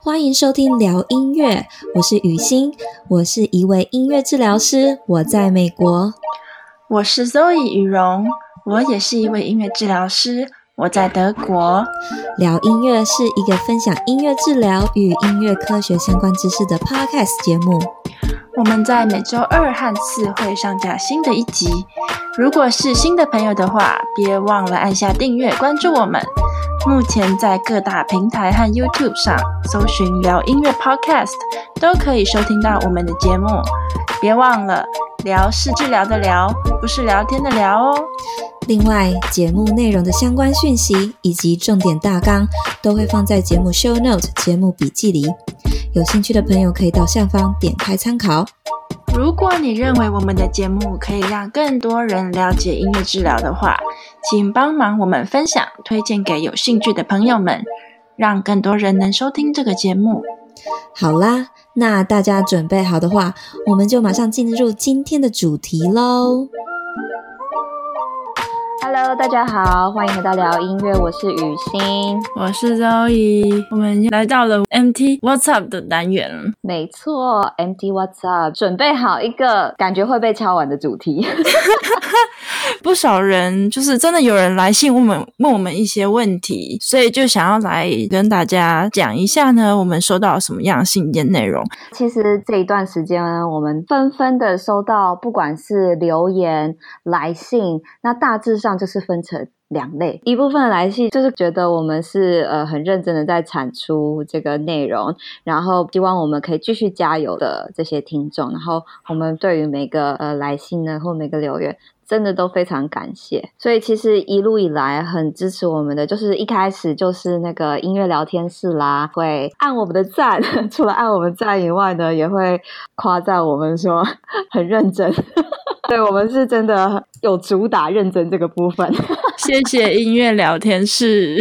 欢迎收听聊音乐，我是雨欣，我是一位音乐治疗师，我在美国。我是 Zoe 雨荣，我也是一位音乐治疗师，我在德国。聊音乐是一个分享音乐治疗与音乐科学相关知识的 Podcast 节目。我们在每周二和四会上架新的一集。如果是新的朋友的话，别忘了按下订阅，关注我们。目前在各大平台和 YouTube 上搜寻“聊音乐 Podcast”，都可以收听到我们的节目。别忘了，聊是治疗的疗，不是聊天的聊哦。另外，节目内容的相关讯息以及重点大纲都会放在节目 Show Note 节目笔记里，有兴趣的朋友可以到下方点开参考。如果你认为我们的节目可以让更多人了解音乐治疗的话，请帮忙我们分享、推荐给有兴趣的朋友们，让更多人能收听这个节目。好啦，那大家准备好的话，我们就马上进入今天的主题喽。Hello，大家好，欢迎回到聊音乐，我是雨欣，我是 Zoe，我们来到了 MT What's Up 的单元。没错，MT What's Up，准备好一个感觉会被敲完的主题。不少人就是真的有人来信问我们，问我们一些问题，所以就想要来跟大家讲一下呢，我们收到什么样信件内容。其实这一段时间呢，我们纷纷的收到，不管是留言、来信，那大致上。就是分成两类，一部分来信就是觉得我们是呃很认真的在产出这个内容，然后希望我们可以继续加油的这些听众，然后我们对于每个呃来信呢或每个留言，真的都非常感谢。所以其实一路以来很支持我们的，就是一开始就是那个音乐聊天室啦，会按我们的赞，除了按我们赞以外呢，也会夸赞我们说 很认真。对，我们是真的有主打认真这个部分，谢谢音乐聊天室。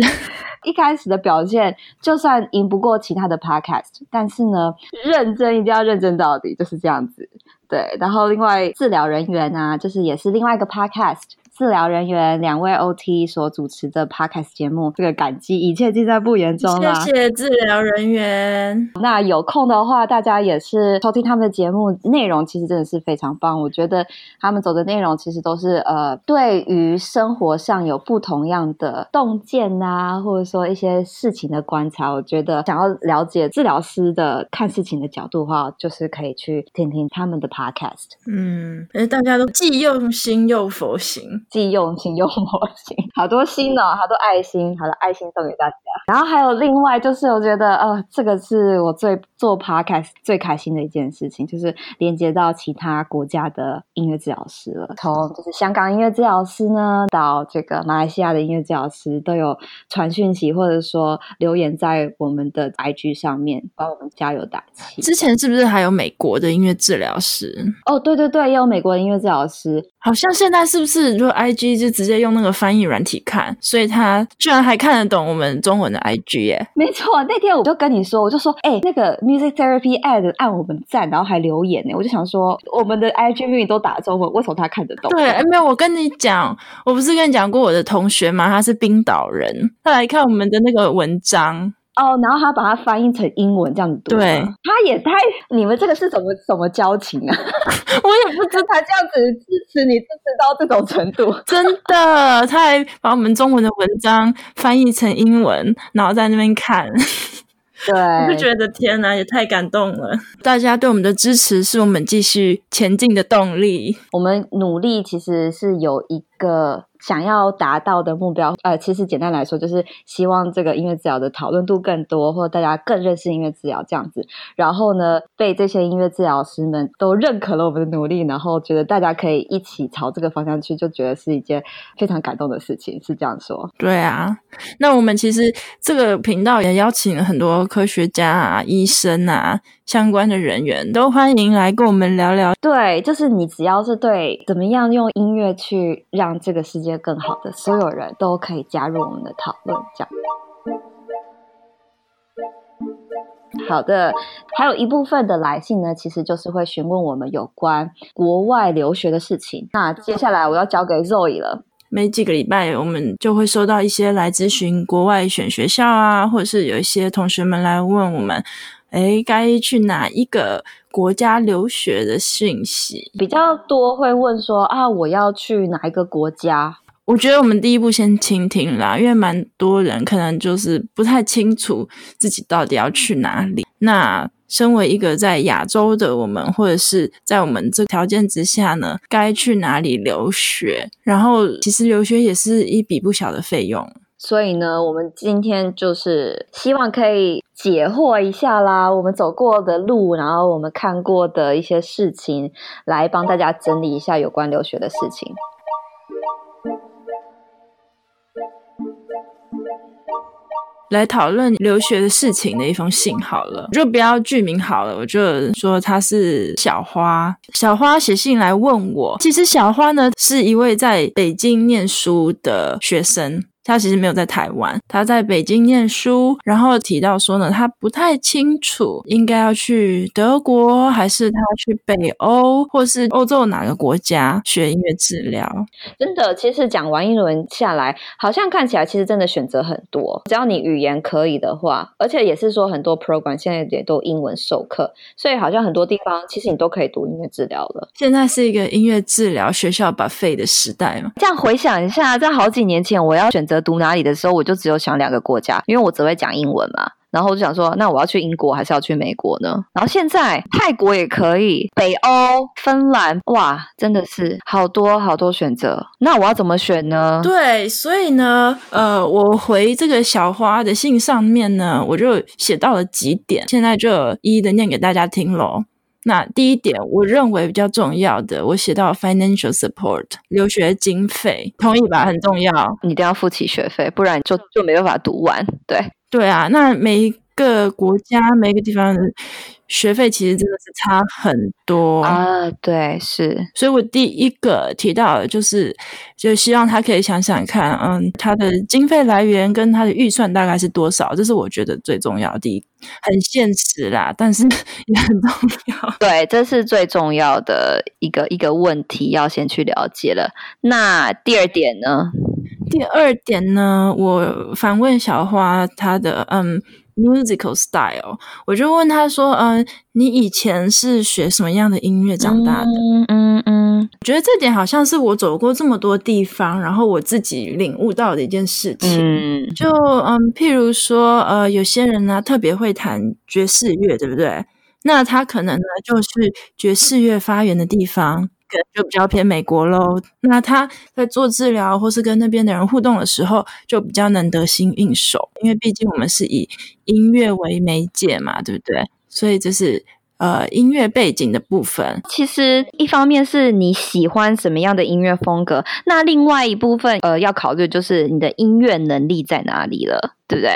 一开始的表现就算赢不过其他的 podcast，但是呢，认真一定要认真到底，就是这样子。对，然后另外治疗人员啊，就是也是另外一个 podcast。治疗人员两位 OT 所主持的 Podcast 节目，这个感激一切尽在不言中啦。谢谢治疗人员。那有空的话，大家也是收听他们的节目，内容其实真的是非常棒。我觉得他们走的内容其实都是呃，对于生活上有不同样的洞见啊，或者说一些事情的观察。我觉得想要了解治疗师的看事情的角度的话，就是可以去听听他们的 Podcast。嗯，而大家都既用心又佛心。既用心又魔性，好多心哦，好多爱心，好的爱心送给大家。然后还有另外就是，我觉得呃，这个是我最做 podcast 最开心的一件事情，就是连接到其他国家的音乐治疗师了。从就是香港音乐治疗师呢，到这个马来西亚的音乐治疗师，都有传讯息或者说留言在我们的 IG 上面帮我们加油打气。之前是不是还有美国的音乐治疗师？哦，对对对，也有美国的音乐治疗师。好像现在是不是就 IG 就直接用那个翻译软体看，所以他居然还看得懂我们中文的 IG 耶？没错，那天我就跟你说，我就说，哎、欸，那个 Music Therapy Ad 按我们赞，然后还留言呢，我就想说，我们的 IG 明明都打中文，为什么他看得懂？对，没有，我跟你讲，我不是跟你讲过我的同学吗？他是冰岛人，他来看我们的那个文章。哦，然后他把它翻译成英文这样子读。对，他也太，你们这个是什么什么交情啊？我也不知他这样子支持你支持到这种程度，真的，他还把我们中文的文章翻译成英文，然后在那边看。对，我就觉得天哪，也太感动了！大家对我们的支持是我们继续前进的动力。我们努力其实是有一个。想要达到的目标，呃，其实简单来说，就是希望这个音乐治疗的讨论度更多，或者大家更认识音乐治疗这样子。然后呢，被这些音乐治疗师们都认可了我们的努力，然后觉得大家可以一起朝这个方向去，就觉得是一件非常感动的事情，是这样说。对啊，那我们其实这个频道也邀请了很多科学家啊、医生啊。相关的人员都欢迎来跟我们聊聊。对，就是你只要是对怎么样用音乐去让这个世界更好的，所有人都可以加入我们的讨论。这样。好的，还有一部分的来信呢，其实就是会询问我们有关国外留学的事情。那接下来我要交给 Zoe 了。每几个礼拜我们就会收到一些来咨询国外选学校啊，或者是有一些同学们来问我们，诶，该去哪一个国家留学的讯息比较多，会问说啊，我要去哪一个国家？我觉得我们第一步先倾听啦，因为蛮多人可能就是不太清楚自己到底要去哪里。那身为一个在亚洲的我们，或者是在我们这条件之下呢，该去哪里留学？然后其实留学也是一笔不小的费用。所以呢，我们今天就是希望可以解惑一下啦，我们走过的路，然后我们看过的一些事情，来帮大家整理一下有关留学的事情。来讨论留学的事情的一封信好了，就不要具名好了，我就说他是小花。小花写信来问我，其实小花呢是一位在北京念书的学生。他其实没有在台湾，他在北京念书，然后提到说呢，他不太清楚应该要去德国，还是他去北欧，或是欧洲哪个国家学音乐治疗。真的，其实讲完一轮下来，好像看起来其实真的选择很多，只要你语言可以的话，而且也是说很多 program 现在也都英文授课，所以好像很多地方其实你都可以读音乐治疗了。现在是一个音乐治疗学校 buffet 的时代嘛。这样回想一下，在好几年前，我要选择。读哪里的时候，我就只有想两个国家，因为我只会讲英文嘛。然后我就想说，那我要去英国还是要去美国呢？然后现在泰国也可以，北欧、芬兰，哇，真的是好多好多选择。那我要怎么选呢？对，所以呢，呃，我回这个小花的信上面呢，我就写到了几点，现在就一一的念给大家听喽。那第一点，我认为比较重要的，我写到 financial support 留学经费，同意吧？很重要，你一定要付起学费，不然就就没办法读完。对对啊，那每一个国家每一个地方的学费其实真的是差很多啊。对，是，所以我第一个提到的就是，就希望他可以想想看，嗯，他的经费来源跟他的预算大概是多少，这是我觉得最重要的。很现实啦，但是 也很重要。对，这是最重要的一个一个问题，要先去了解了。那第二点呢？第二点呢，我反问小花她的嗯 musical style，我就问他说，嗯，你以前是学什么样的音乐长大的？嗯嗯嗯，我觉得这点好像是我走过这么多地方，然后我自己领悟到的一件事情。嗯，就嗯，譬如说，呃，有些人呢特别会弹爵士乐，对不对？那他可能呢就是爵士乐发源的地方。可能就比较偏美国喽。那他在做治疗或是跟那边的人互动的时候，就比较能得心应手，因为毕竟我们是以音乐为媒介嘛，对不对？所以这是呃音乐背景的部分。其实一方面是你喜欢什么样的音乐风格，那另外一部分呃要考虑就是你的音乐能力在哪里了，对不对？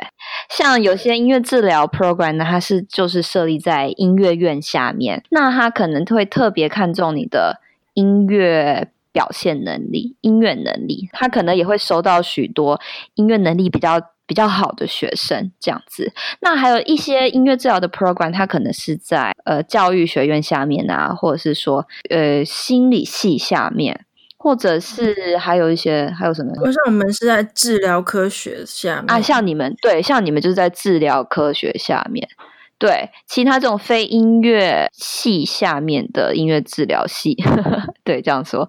像有些音乐治疗 program 呢，它是就是设立在音乐院下面，那他可能会特别看重你的。音乐表现能力、音乐能力，他可能也会收到许多音乐能力比较比较好的学生这样子。那还有一些音乐治疗的 program，它可能是在呃教育学院下面啊，或者是说呃心理系下面，或者是还有一些还有什么？好像我们是在治疗科学下面啊，像你们对，像你们就是在治疗科学下面。对，其他这种非音乐系下面的音乐治疗系，对，这样说，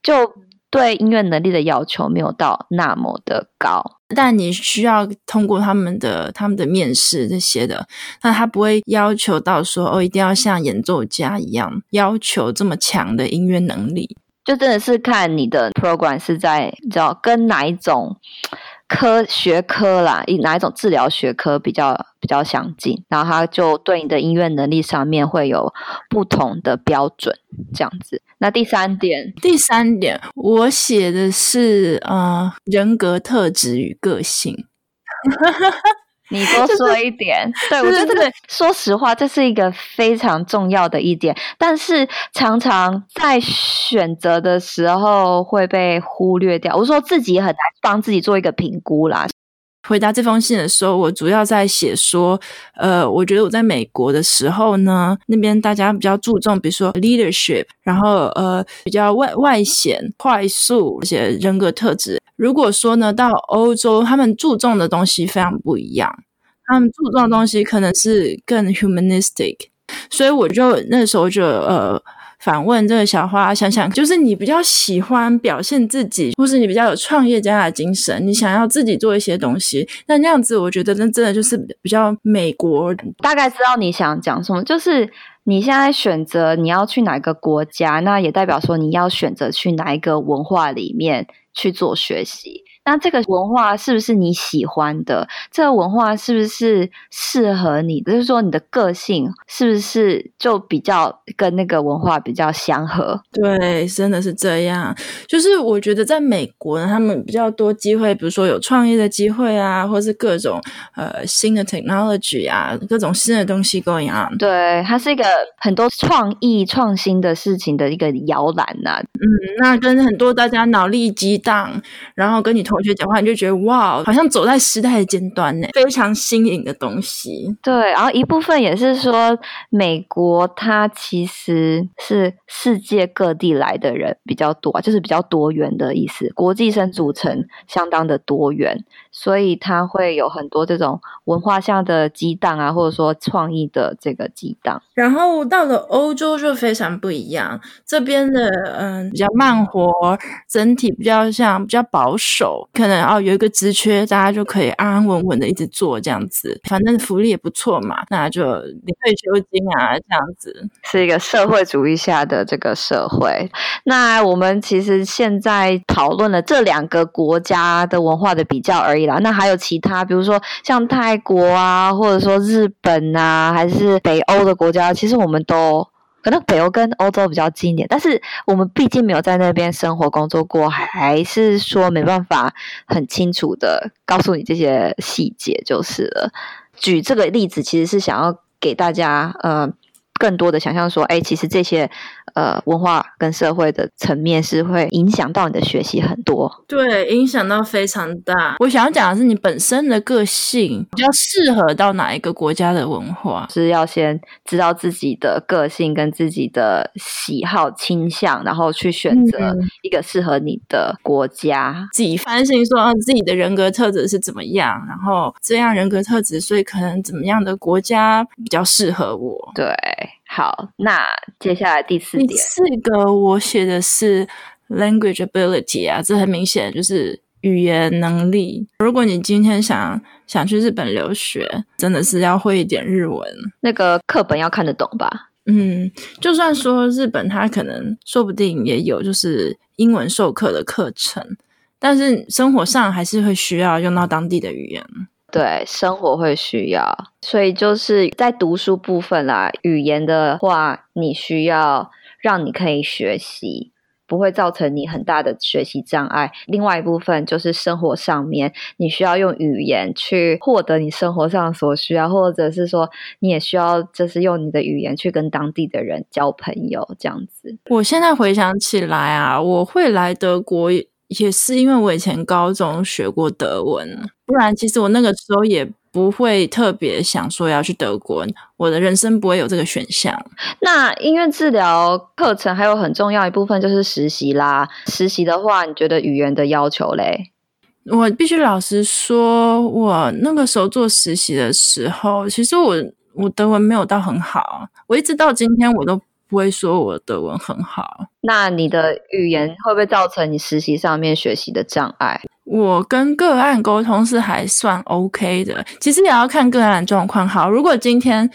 就对音乐能力的要求没有到那么的高，但你需要通过他们的他们的面试这些的，那他不会要求到说哦，一定要像演奏家一样要求这么强的音乐能力，就真的是看你的 program 是在你知道跟哪一种。科学科啦，以哪一种治疗学科比较比较相近，然后他就对你的音乐能力上面会有不同的标准，这样子。那第三点，第三点，我写的是呃人格特质与个性。你多说一点，对，我觉得这个，说实话，这是一个非常重要的一点，但是常常在选择的时候会被忽略掉。我说自己很难帮自己做一个评估啦。回答这封信的时候，我主要在写说，呃，我觉得我在美国的时候呢，那边大家比较注重，比如说 leadership，然后呃，比较外外显、快速，而且人格特质。如果说呢，到欧洲，他们注重的东西非常不一样，他们注重的东西可能是更 humanistic，所以我就那时候就呃。反问这个小花，想想就是你比较喜欢表现自己，或是你比较有创业家的精神，你想要自己做一些东西，那那样子我觉得那真的就是比较美国。大概知道你想讲什么，就是你现在选择你要去哪个国家，那也代表说你要选择去哪一个文化里面去做学习。那这个文化是不是你喜欢的？这个文化是不是适合你？就是说你的个性是不是就比较跟那个文化比较相合？对，真的是这样。就是我觉得在美国呢，他们比较多机会，比如说有创业的机会啊，或是各种呃新的 technology 啊，各种新的东西 going on。对，它是一个很多创意创新的事情的一个摇篮呐、啊。嗯，那跟很多大家脑力激荡，然后跟你同学讲话，你就觉得哇，好像走在时代的尖端呢，非常新颖的东西。对，然后一部分也是说，美国它其实是世界各地来的人比较多，就是比较多元的意思，国际生组成相当的多元，所以它会有很多这种文化上的激荡啊，或者说创意的这个激荡。然后到了欧洲就非常不一样，这边的嗯比较慢活，整体比较像比较保守，可能哦有一个职缺，大家就可以安安稳稳的一直做这样子，反正福利也不错嘛，那就领退休金啊这样子，是一个社会主义下的这个社会。那我们其实现在讨论了这两个国家的文化的比较而那还有其他，比如说像泰国啊，或者说日本啊，还是北欧的国家，其实我们都。可能北欧跟欧洲比较近一点，但是我们毕竟没有在那边生活工作过，还是说没办法很清楚的告诉你这些细节就是了。举这个例子，其实是想要给大家呃更多的想象，说，哎，其实这些。呃，文化跟社会的层面是会影响到你的学习很多，对，影响到非常大。我想要讲的是，你本身的个性比较适合到哪一个国家的文化，是要先知道自己的个性跟自己的喜好倾向，然后去选择一个适合你的国家，嗯、自己反省说自己的人格特质是怎么样，然后这样人格特质，所以可能怎么样的国家比较适合我，对。好，那接下来第四点，第四个我写的是 language ability 啊，这很明显就是语言能力。如果你今天想想去日本留学，真的是要会一点日文，那个课本要看得懂吧？嗯，就算说日本，它可能说不定也有就是英文授课的课程，但是生活上还是会需要用到当地的语言。对，生活会需要，所以就是在读书部分啦，语言的话，你需要让你可以学习，不会造成你很大的学习障碍。另外一部分就是生活上面，你需要用语言去获得你生活上所需要，或者是说你也需要就是用你的语言去跟当地的人交朋友，这样子。我现在回想起来啊，我会来德国。也是因为我以前高中学过德文，不然其实我那个时候也不会特别想说要去德国，我的人生不会有这个选项。那音乐治疗课程还有很重要一部分就是实习啦。实习的话，你觉得语言的要求嘞？我必须老实说，我那个时候做实习的时候，其实我我德文没有到很好，我一直到今天我都。不会说我德文很好，那你的语言会不会造成你实习上面学习的障碍？我跟个案沟通是还算 OK 的，其实也要看个案状况。好，如果今天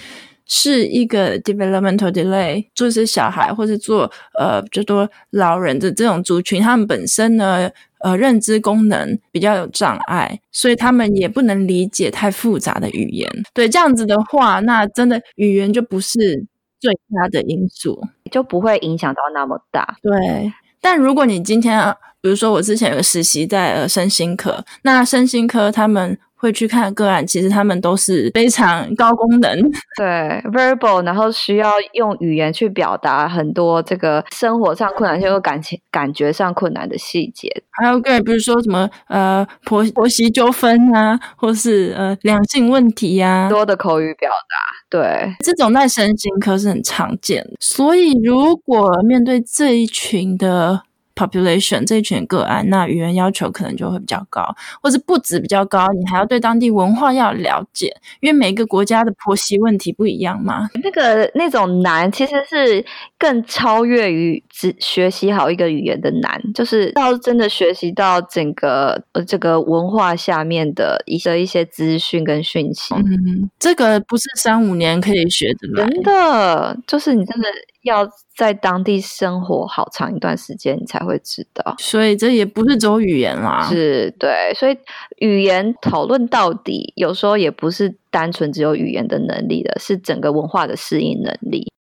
是一个 developmental delay，就是小孩或是做呃比较多老人的这种族群，他们本身呢呃认知功能比较有障碍，所以他们也不能理解太复杂的语言。对，这样子的话，那真的语言就不是。最大的因素就不会影响到那么大。对，但如果你今天，比如说我之前有个实习在呃身心科，那身心科他们会去看个案，其实他们都是非常高功能，对，verbal，然后需要用语言去表达很多这个生活上困难，或感情感觉上困难的细节。还有个人，比如说什么呃婆婆媳纠纷啊，或是呃两性问题呀、啊，多的口语表达，对，这种在身心科是很常见的。所以如果面对这一群的。Population 这一群个案，那语言要求可能就会比较高，或是不止比较高，你还要对当地文化要了解，因为每一个国家的婆媳问题不一样嘛。那个那种难，其实是更超越于只学习好一个语言的难，就是到真的学习到整个呃这个文化下面的一些一些资讯跟讯息。嗯，这个不是三五年可以学的，真的就是你真的。要在当地生活好长一段时间，你才会知道。所以这也不是走语言啦，是对。所以语言讨论到底，有时候也不是单纯只有语言的能力的，是整个文化的适应能力。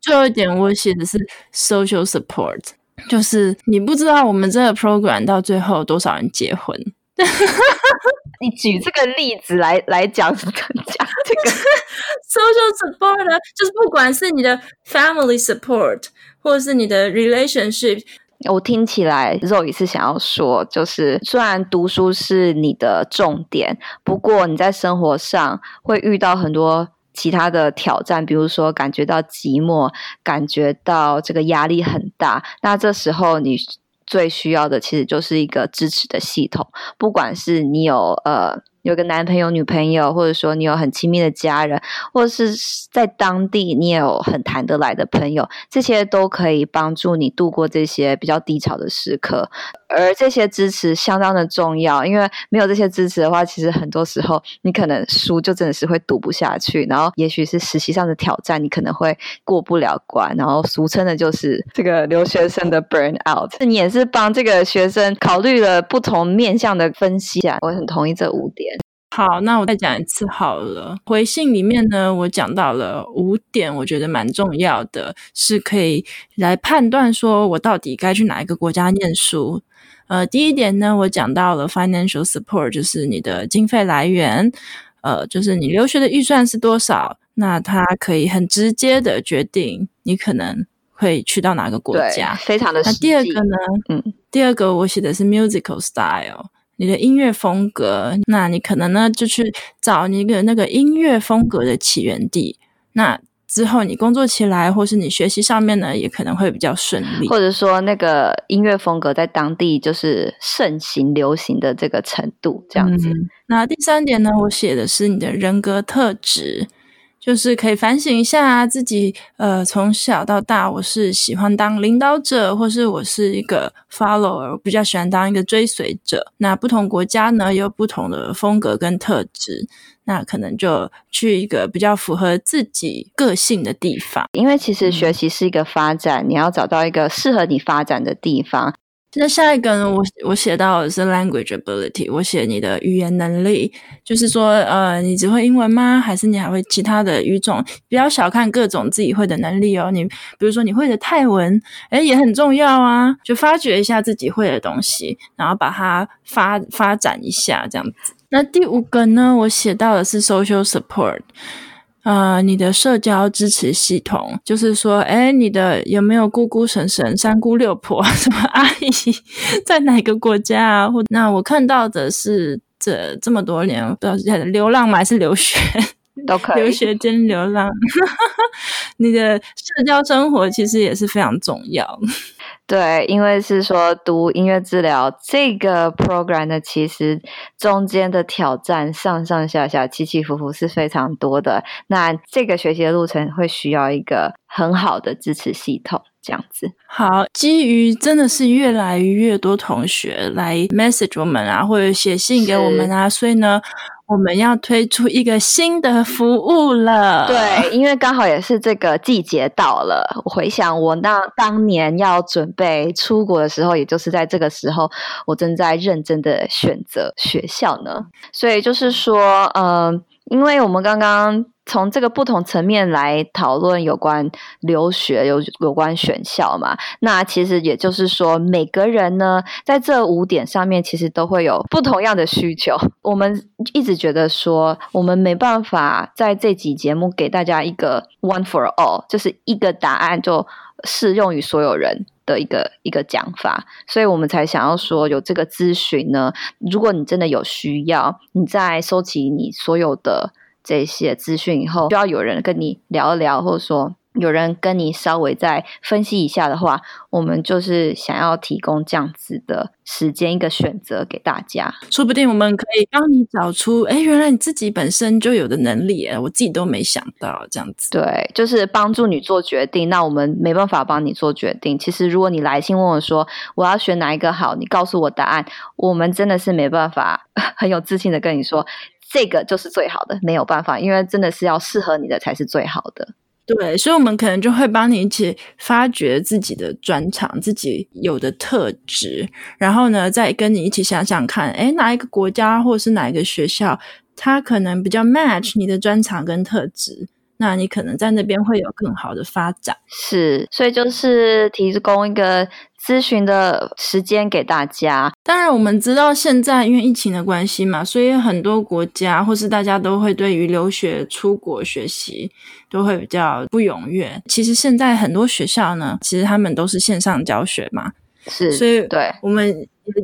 最后一点，我写的是 social support，就是你不知道我们这个 program 到最后多少人结婚。你举这个例子来来讲讲这个 social support 呢，就是不管是你的 family support 或者是你的 relationship，我听起来 Zoe 是想要说，就是虽然读书是你的重点，不过你在生活上会遇到很多其他的挑战，比如说感觉到寂寞，感觉到这个压力很大，那这时候你。最需要的其实就是一个支持的系统，不管是你有呃。有个男朋友、女朋友，或者说你有很亲密的家人，或者是在当地你也有很谈得来的朋友，这些都可以帮助你度过这些比较低潮的时刻。而这些支持相当的重要，因为没有这些支持的话，其实很多时候你可能书就真的是会读不下去，然后也许是实习上的挑战，你可能会过不了关，然后俗称的就是这个留学生的 burn out。你也是帮这个学生考虑了不同面向的分析啊，我很同意这五点。好，那我再讲一次好了。回信里面呢，我讲到了五点，我觉得蛮重要的，是可以来判断说我到底该去哪一个国家念书。呃，第一点呢，我讲到了 financial support，就是你的经费来源，呃，就是你留学的预算是多少，那它可以很直接的决定你可能会去到哪个国家，非常的实。那第二个呢，嗯，第二个我写的是 musical style。你的音乐风格，那你可能呢就去找一个那个音乐风格的起源地。那之后你工作起来，或是你学习上面呢，也可能会比较顺利。或者说，那个音乐风格在当地就是盛行流行的这个程度，这样子。嗯，那第三点呢，我写的是你的人格特质。就是可以反省一下自己，呃，从小到大，我是喜欢当领导者，或是我是一个 follower，我比较喜欢当一个追随者。那不同国家呢，有不同的风格跟特质，那可能就去一个比较符合自己个性的地方。因为其实学习是一个发展，嗯，你要找到一个适合你发展的地方。那下一个呢？我我写到的是 language ability，我写你的语言能力，就是说，呃，你只会英文吗？还是你还会其他的语种？不要小看各种自己会的能力哦。你比如说你会的泰文，诶，也很重要啊。就发掘一下自己会的东西，然后把它发发展一下，这样子。那第五个呢？我写到的是 social support。呃，你的社交支持系统，就是说，诶，你的有没有姑姑、婶婶、三姑六婆、什么阿姨，在哪个国家啊？或那我看到的是这这么多年，不知道是流浪吗？还是留学？都可以，留学兼流浪。你的社交生活其实也是非常重要。对，因为是说读音乐治疗这个 program 呢，其实中间的挑战上上下下、起起伏伏是非常多的。那这个学习的路程会需要一个很好的支持系统，这样子。好，基于真的是越来越多同学来 message 我们啊，或者写信给我们啊，所以呢。我们要推出一个新的服务了。对，因为刚好也是这个季节到了。我回想我那当年要准备出国的时候，也就是在这个时候，我正在认真的选择学校呢。所以就是说，嗯、因为我们刚刚从这个不同层面来讨论有关留学、有有关选校嘛。那其实也就是说，每个人呢，在这五点上面，其实都会有不同样的需求。我们一直觉得说，我们没办法在这集节目给大家一个 one for all，就是一个答案就适用于所有人的一个一个讲法，所以我们才想要说有这个咨询呢。如果你真的有需要，你在收集你所有的。这些资讯以后，需要有人跟你聊一聊，或者说有人跟你稍微再分析一下的话，我们就是想要提供这样子的时间一个选择给大家。说不定我们可以帮你找出，哎，原来你自己本身就有的能力，我自己都没想到这样子。对，就是帮助你做决定。那我们没办法帮你做决定。其实，如果你来信问我说我要选哪一个好，你告诉我答案，我们真的是没办法 很有自信的跟你说。这个就是最好的，没有办法，因为真的是要适合你的才是最好的。对，所以，我们可能就会帮你一起发掘自己的专长，自己有的特质，然后呢，再跟你一起想想看，哎，哪一个国家或是哪一个学校，它可能比较 match 你的专长跟特质。那你可能在那边会有更好的发展，是，所以就是提供一个咨询的时间给大家。当然，我们知道现在因为疫情的关系嘛，所以很多国家或是大家都会对于留学出国学习都会比较不踊跃。其实现在很多学校呢，其实他们都是线上教学嘛。是，所以对，我们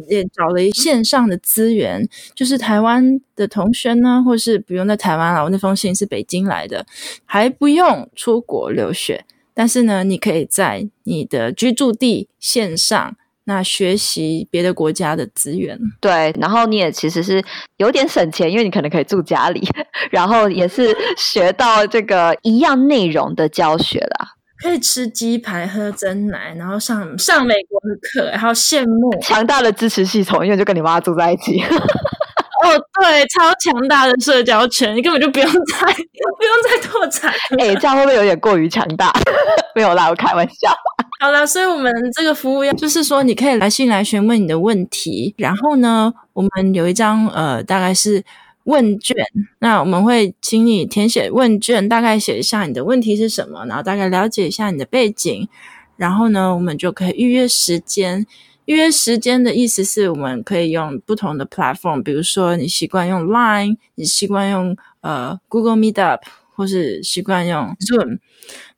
也也找了一线上的资源，就是台湾的同学呢，或是不用在台湾了。我那封信是北京来的，还不用出国留学，但是呢，你可以在你的居住地线上那学习别的国家的资源。对，然后你也其实是有点省钱，因为你可能可以住家里，然后也是学到这个一样内容的教学啦。可以吃鸡排、喝珍奶，然后上上美国的课，还有羡慕强大的支持系统，因为就跟你妈住在一起。哦，对，超强大的社交圈，你根本就不用再 不用再拓展。哎、欸，这样会不会有点过于强大？没有啦，我开玩笑。好了，所以我们这个服务要就是说，你可以来信来询问你的问题，然后呢，我们有一张呃，大概是。问卷，那我们会请你填写问卷，大概写一下你的问题是什么，然后大概了解一下你的背景，然后呢，我们就可以预约时间。预约时间的意思是我们可以用不同的 platform，比如说你习惯用 Line，你习惯用呃 Google Meetup，或是习惯用 Zoom，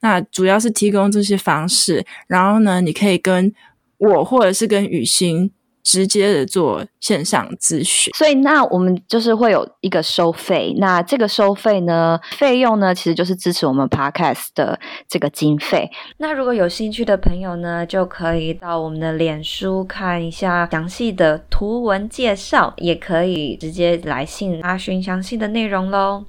那主要是提供这些方式。然后呢，你可以跟我或者是跟雨欣。直接的做线上咨询，所以那我们就是会有一个收费。那这个收费呢，费用呢，其实就是支持我们 Podcast 的这个经费。那如果有兴趣的朋友呢，就可以到我们的脸书看一下详细的图文介绍，也可以直接来信查询详细的内容喽。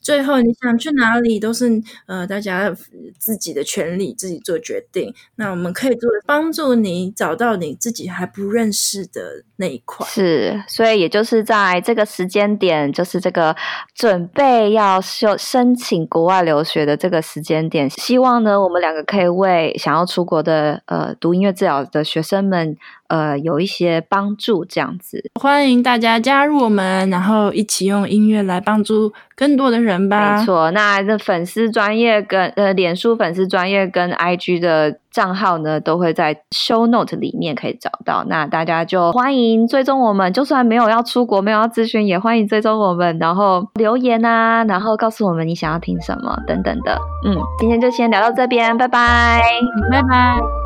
最后，你想去哪里都是呃，大家自己的权利，自己做决定。那我们可以做帮助你找到你自己还不认识的那一块。是，所以也就是在这个时间点，就是这个准备要申申请国外留学的这个时间点，希望呢，我们两个可以为想要出国的呃读音乐治疗的学生们。呃，有一些帮助这样子，欢迎大家加入我们，然后一起用音乐来帮助更多的人吧。没错，那这粉丝专业跟呃，脸书粉丝专业跟 IG 的账号呢，都会在 Show Note 里面可以找到。那大家就欢迎追踪我们，就算没有要出国，没有要咨询，也欢迎追踪我们，然后留言啊，然后告诉我们你想要听什么等等的。嗯，今天就先聊到这边，拜拜，拜拜。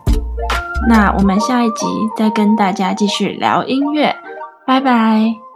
那我们下一集再跟大家继续聊音乐，拜拜。